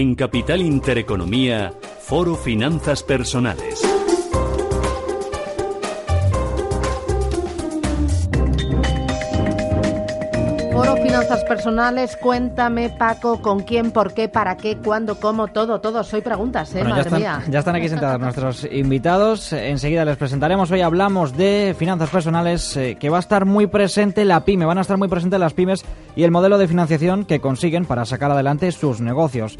En Capital Intereconomía, Foro Finanzas Personales. Foro Finanzas Personales, cuéntame Paco, con quién, por qué, para qué, cuándo, cómo, todo, todo. Soy preguntas, ¿eh? Bueno, Madre ya, están, mía. ya están aquí sentados nuestros invitados. Enseguida les presentaremos. Hoy hablamos de finanzas personales, eh, que va a estar muy presente la pyme. Van a estar muy presentes las pymes y el modelo de financiación que consiguen para sacar adelante sus negocios.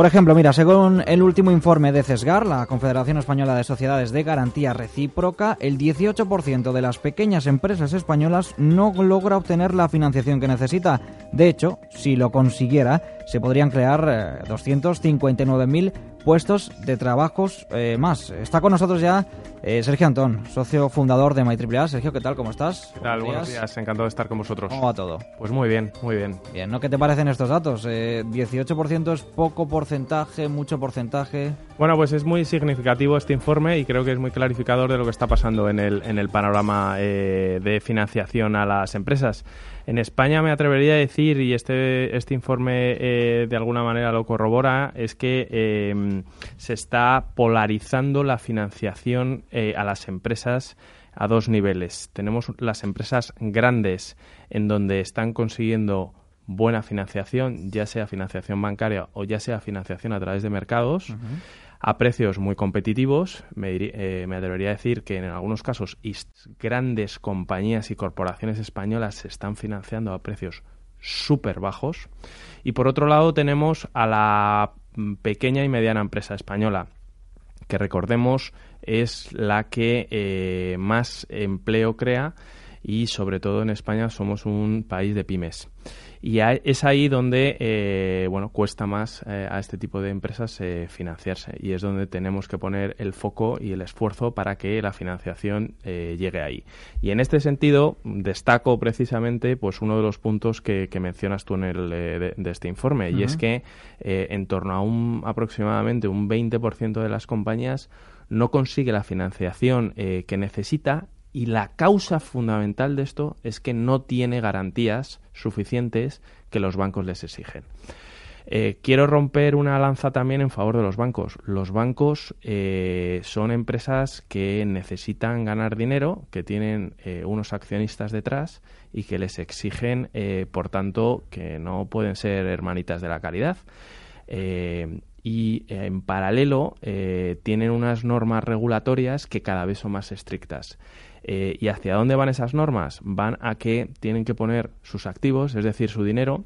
Por ejemplo, mira, según el último informe de CESGAR, la Confederación Española de Sociedades de Garantía Recíproca, el 18% de las pequeñas empresas españolas no logra obtener la financiación que necesita. De hecho, si lo consiguiera, se podrían crear eh, 259.000 puestos de trabajos eh, más. Está con nosotros ya eh, Sergio Antón, socio fundador de MyAAA. Sergio, ¿qué tal? ¿Cómo estás? ¿Qué tal? Buenos días, encantado de estar con vosotros. ¿Cómo va todo? Pues muy bien, muy bien. Bien, ¿no? ¿Qué te parecen estos datos? Eh, 18% es poco porcentaje, mucho porcentaje. Bueno, pues es muy significativo este informe y creo que es muy clarificador de lo que está pasando en el, en el panorama eh, de financiación a las empresas. En España me atrevería a decir, y este, este informe eh, de alguna manera lo corrobora, es que eh, se está polarizando la financiación eh, a las empresas a dos niveles. Tenemos las empresas grandes en donde están consiguiendo buena financiación, ya sea financiación bancaria o ya sea financiación a través de mercados, a precios muy competitivos. Me, eh, me atrevería a decir que en algunos casos grandes compañías y corporaciones españolas se están financiando a precios súper bajos. Y por otro lado tenemos a la pequeña y mediana empresa española, que recordemos es la que eh, más empleo crea y sobre todo en España somos un país de pymes. Y a- es ahí donde eh, bueno cuesta más eh, a este tipo de empresas eh, financiarse y es donde tenemos que poner el foco y el esfuerzo para que la financiación llegue ahí. Y en este sentido destaco precisamente pues uno de los puntos que, que mencionas tú en el de, de este informe y es que en torno a un aproximadamente un 20% de las compañías no consigue la financiación eh, que necesita y la causa fundamental de esto es que no tiene garantías suficientes que los bancos les exigen. Eh, quiero romper una lanza también en favor de los bancos. Los bancos eh, son empresas que necesitan ganar dinero, que tienen eh, unos accionistas detrás y que les exigen, por tanto, que no pueden ser hermanitas de la caridad. Y en paralelo tienen unas normas regulatorias que cada vez son más estrictas. Eh, ¿Y hacia dónde van esas normas? Van a que tienen que poner sus activos, es decir, su dinero,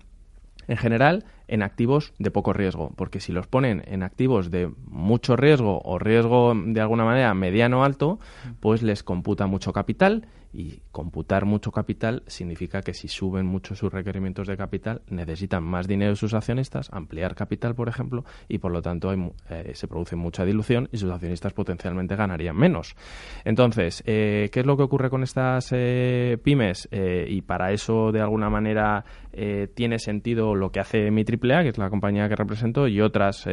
en general en activos de poco riesgo, porque si los ponen en activos de mucho riesgo o riesgo de alguna manera mediano alto, pues les computa mucho capital y computar mucho capital significa que si suben mucho sus requerimientos de capital necesitan más dinero de sus accionistas, ampliar capital, por ejemplo, y por lo tanto hay eh, se produce mucha dilución y sus accionistas potencialmente ganarían menos. Entonces, eh, ¿qué es lo que ocurre con estas eh, pymes? Y para eso, de alguna manera, tiene sentido lo que hace mi AAA, que es la compañía que represento, y otras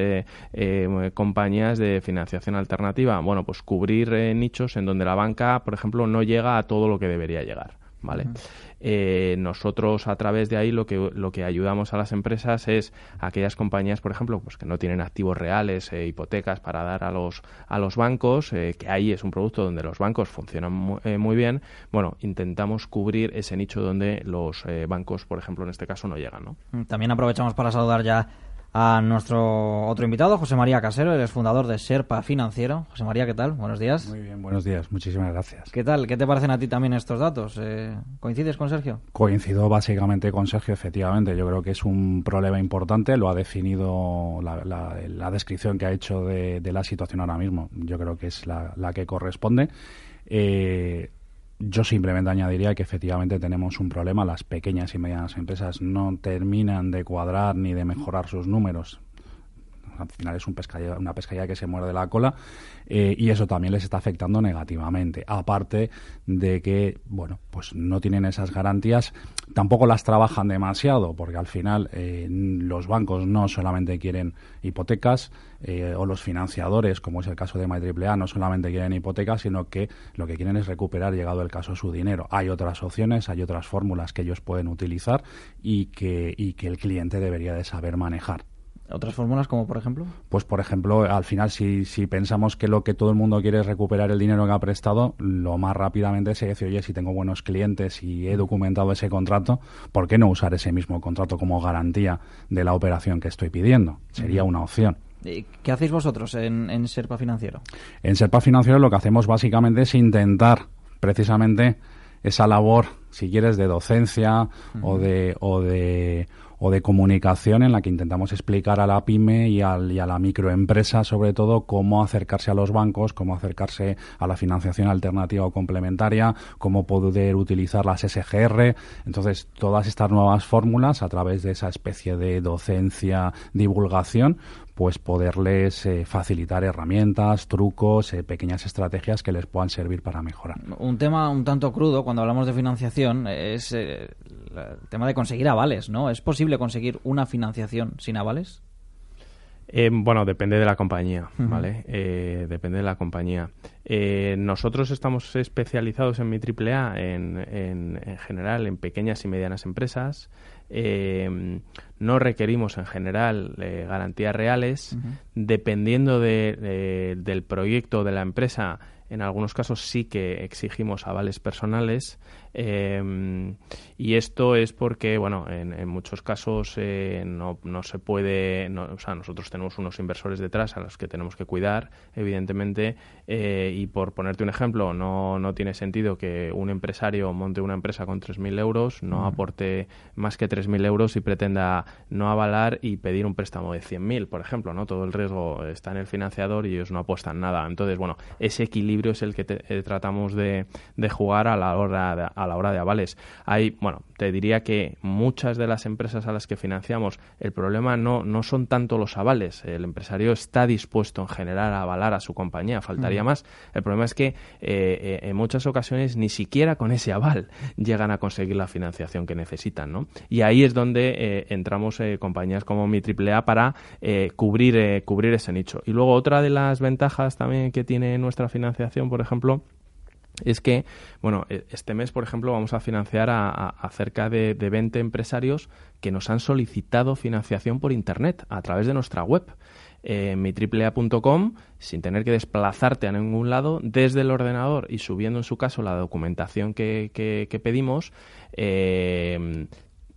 compañías de financiación alternativa. Bueno, pues cubrir nichos en donde la banca, por ejemplo, no llega a todo lo que debería llegar. ¿Vale? Eh, nosotros a través de ahí lo que, lo que ayudamos a las empresas es a aquellas compañías, por ejemplo, pues que no tienen activos reales, eh, hipotecas para dar a los, a los bancos, eh, que ahí es un producto donde los bancos funcionan mu- muy bien. Bueno, intentamos cubrir ese nicho donde los bancos, por ejemplo, en este caso, no llegan. ¿no? También aprovechamos para saludar ya a nuestro otro invitado, José María Casero, es fundador de Serpa Financiero. José María, ¿qué tal? Buenos días. Muy bien, buenos días, muchísimas gracias. ¿Qué tal? ¿Qué te parecen a ti también estos datos? Eh, ¿Coincides con Sergio? Coincido básicamente con Sergio, efectivamente. Yo creo que es un problema importante, lo ha definido la, la- la descripción que ha hecho de, de la situación ahora mismo. Yo creo que es la, la que corresponde. Eh, yo simplemente añadiría que efectivamente tenemos un problema. Las pequeñas y medianas empresas no terminan de cuadrar ni de mejorar sus números al final es un una pescadilla que se muerde la cola eh, y eso también les está afectando negativamente. Aparte de que, bueno, pues no tienen esas garantías, tampoco las trabajan demasiado, porque al final eh, los bancos no solamente quieren hipotecas eh, o los financiadores, como es el caso de MyAAA, no solamente quieren hipotecas, sino que lo que quieren es recuperar, llegado el caso, su dinero. Hay otras opciones, hay otras fórmulas que ellos pueden utilizar y que, y que el cliente debería de saber manejar. ¿Otras fórmulas como por ejemplo? Pues por ejemplo, al final si, si pensamos que lo que todo el mundo quiere es recuperar el dinero que ha prestado, lo más rápidamente se dice, oye, si tengo buenos clientes y he documentado ese contrato, ¿por qué no usar ese mismo contrato como garantía de la operación que estoy pidiendo? Sería una opción. ¿Qué hacéis vosotros en, en Serpa Financiero? En Serpa Financiero lo que hacemos básicamente es intentar precisamente esa labor, si quieres, de docencia o de o de o de comunicación en la que intentamos explicar a la pyme y, a la microempresa sobre todo cómo acercarse a los bancos, cómo acercarse a la financiación alternativa o complementaria, cómo poder utilizar las SGR. Entonces, todas estas nuevas fórmulas a través de esa especie de docencia, divulgación, pues poderles eh, facilitar herramientas, trucos, eh, pequeñas estrategias que les puedan servir para mejorar. Un tema un tanto crudo cuando hablamos de financiación es eh, el tema de conseguir avales, ¿no? ¿Es posible conseguir una financiación sin avales? Bueno, depende de la compañía, ¿vale? depende de la compañía. nosotros estamos especializados en mi AAA en, en, en, general en pequeñas y medianas empresas. Eh, no requerimos en general eh, garantías reales. Dependiendo del proyecto de la empresa, en algunos casos sí que exigimos avales personales. Em, y esto es porque, bueno, en, muchos casos eh, no, no, se puede, o sea, nosotros tenemos unos inversores detrás a los que tenemos que cuidar, evidentemente, eh, y por ponerte un ejemplo, no, no tiene sentido que un empresario monte una empresa con 3.000 euros, no aporte más que 3.000 euros y pretenda no avalar y pedir un préstamo de 100.000, por ejemplo, ¿no? Todo el riesgo está en el financiador y ellos no apuestan nada. Entonces, bueno, ese equilibrio es el que eh, tratamos de, de, jugar a la hora de, a la hora de avales. Hay, bueno, te diría que muchas de las empresas a las que financiamos, el problema no, no son tanto los avales. El empresario está dispuesto en general a avalar a su compañía, faltaría más. El problema es que eh, eh, en muchas ocasiones ni siquiera con ese aval llegan a conseguir la financiación que necesitan, ¿no? Y ahí es donde eh, entramos compañías como mi AAA para cubrir, cubrir ese nicho. Y luego otra de las ventajas también que tiene nuestra financiación, por ejemplo, es que, bueno, e, este mes, por ejemplo, vamos a financiar a, cerca de, de, 20 empresarios que nos han solicitado financiación por Internet a través de nuestra web. Eh, mitriplea.com sin tener que desplazarte a ningún lado desde el ordenador y subiendo en su caso la documentación que, que, pedimos eh,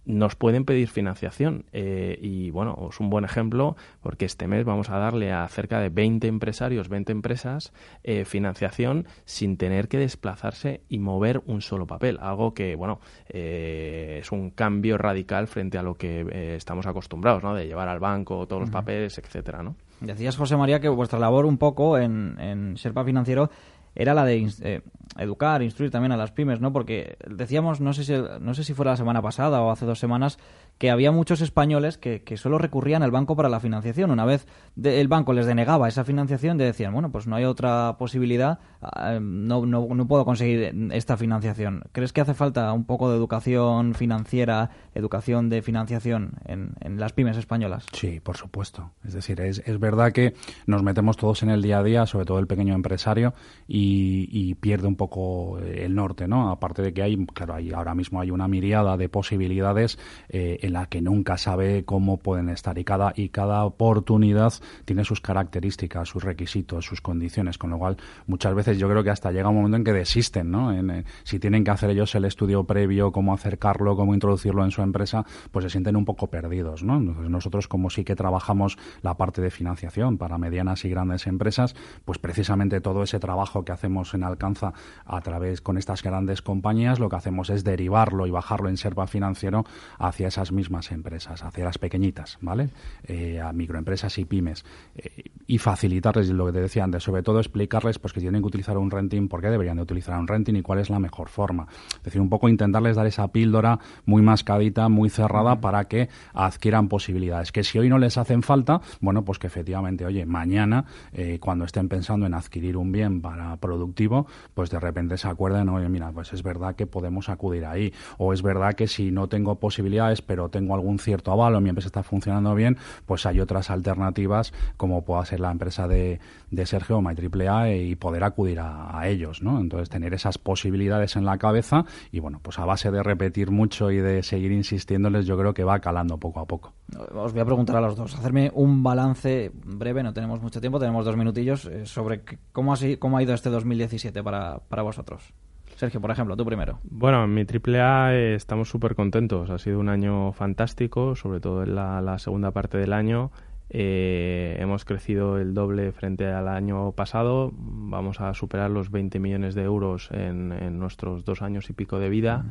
nos pueden pedir financiación. Eh, y bueno, es un buen ejemplo porque este mes vamos a darle a cerca de 20 empresarios, 20 empresas, eh, financiación sin tener que desplazarse y mover un solo papel. Algo que, bueno, eh, es un cambio radical frente a lo que estamos acostumbrados, ¿no? De llevar al banco todos los papeles, etcétera, ¿no? Decías, José María, que vuestra labor un poco en, en Serpa Financiero era la de eh, educar, instruir también a las pymes, ¿no? Porque decíamos, no sé si, no sé si fue la semana pasada o hace dos semanas, que había muchos españoles que, que solo recurrían al banco para la financiación. Una vez el banco les denegaba esa financiación, decían, bueno, pues no hay otra posibilidad, ah, no, no, no, puedo conseguir esta financiación. ¿Crees que hace falta un poco de educación financiera, educación de financiación en, en las pymes españolas? Sí, por supuesto. Es decir, es, es verdad que nos metemos todos en el día a día, sobre todo el pequeño empresario, y, y pierde un poco el norte, ¿no? Aparte de que hay, claro, hay, ahora mismo hay una miriada de posibilidades eh, en la que nunca sabe cómo pueden estar y cada, y cada oportunidad tiene sus características, sus requisitos, sus condiciones, con lo cual muchas veces yo creo que hasta llega un momento en que desisten, ¿no? En, eh, si tienen que hacer ellos el estudio previo, cómo acercarlo, cómo introducirlo en su empresa, pues se sienten un poco perdidos, ¿no? nosotros como sí que trabajamos la parte de financiación para medianas y grandes empresas, pues precisamente todo ese trabajo que hacemos en Alcanza a través con estas grandes compañías, lo que hacemos es derivarlo y bajarlo en Serpa Financiero hacia esas mismas empresas, hacia las pequeñitas, ¿vale? Eh, a microempresas y pymes. Eh, y facilitarles lo que te decía antes, sobre todo explicarles pues, que tienen que utilizar un renting, por qué deberían de utilizar un renting y cuál es la mejor forma. Es decir, un poco intentarles dar esa píldora muy mascadita, muy cerrada para que adquieran posibilidades. Que si hoy no les hacen falta, bueno, pues que efectivamente, oye, mañana, eh, cuando estén pensando en adquirir un bien para productivo, pues de repente se acuerden, oye, mira, pues es verdad que podemos acudir ahí. O es verdad que si no tengo posibilidades, pero tengo algún cierto aval o mi empresa está funcionando bien, pues hay otras alternativas como pueda ser la empresa de, Sergio My AAA y poder acudir a, a ellos, ¿no? Entonces tener esas posibilidades en la cabeza y bueno, pues a base de repetir mucho y de seguir insistiéndoles, yo creo que va calando poco a poco. Os voy a preguntar a los dos, hacerme un balance breve, no tenemos mucho tiempo, tenemos dos minutillos, eh, sobre cómo ha, cómo ha ido este 2017 para, para vosotros. Sergio, por ejemplo, tú primero. Bueno, en mi AAA eh, estamos súper contentos. Ha sido un año fantástico, sobre todo en la, segunda parte del año. Eh, hemos crecido el doble frente al año pasado. Vamos a superar los 20 millones de euros en, nuestros dos años y pico de vida.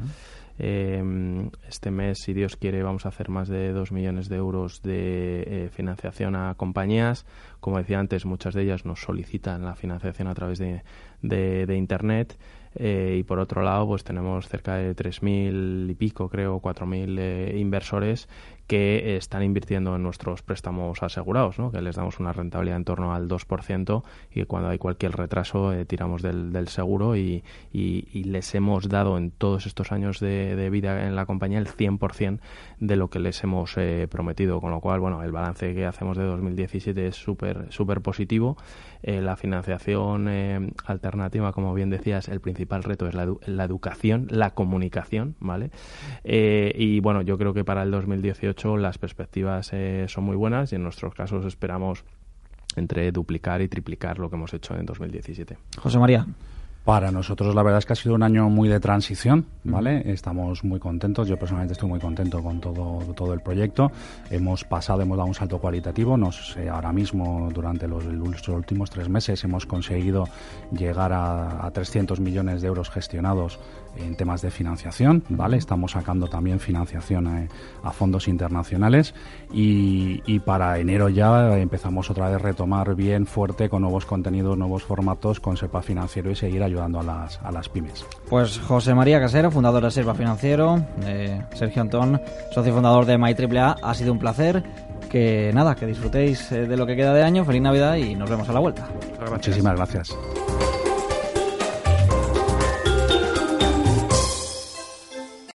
Eh, este mes, si Dios quiere, vamos a hacer más de 2 millones de euros de eh, financiación a compañías. Como decía antes, muchas de ellas nos solicitan la financiación a través de, de, Internet. Eh, y por otro lado, pues tenemos cerca de 3.000 y pico, creo, 4.000 eh, inversores que están invirtiendo en nuestros préstamos asegurados, ¿no? que les damos una rentabilidad en torno al 2% y cuando hay cualquier retraso eh, tiramos del, seguro y, y, les hemos dado en todos estos años de, de vida en la compañía el 100% de lo que les hemos eh, prometido, con lo cual bueno el balance que hacemos de 2017 es súper súper positivo. Eh, la financiación alternativa, como bien decías, el principal reto es la, la educación, la comunicación, ¿vale? y bueno, yo creo que para el 2018 las perspectivas eh, son muy buenas y en nuestros casos esperamos entre duplicar y triplicar lo que hemos hecho en 2017. José María. Para nosotros la verdad es que ha sido un año muy de transición, ¿vale? Estamos muy contentos, yo personalmente estoy muy contento con todo, todo el proyecto. Hemos pasado, hemos dado un salto cualitativo, nos, ahora mismo durante los, últimos tres meses hemos conseguido llegar a, a 300 millones de euros gestionados en temas de financiación, ¿vale? Estamos sacando también financiación a, a fondos internacionales y, y, para enero ya empezamos otra vez a retomar bien fuerte con nuevos contenidos, nuevos formatos con SEPA Financiero y seguir ayudando a las, a las pymes. Pues José María Casero, fundador de SEPA Financiero, eh, Sergio Antón, socio fundador de MyAAA, ha sido un placer. Que nada, que disfrutéis eh, de lo que queda de año, feliz Navidad y nos vemos a la vuelta. Muchísimas gracias.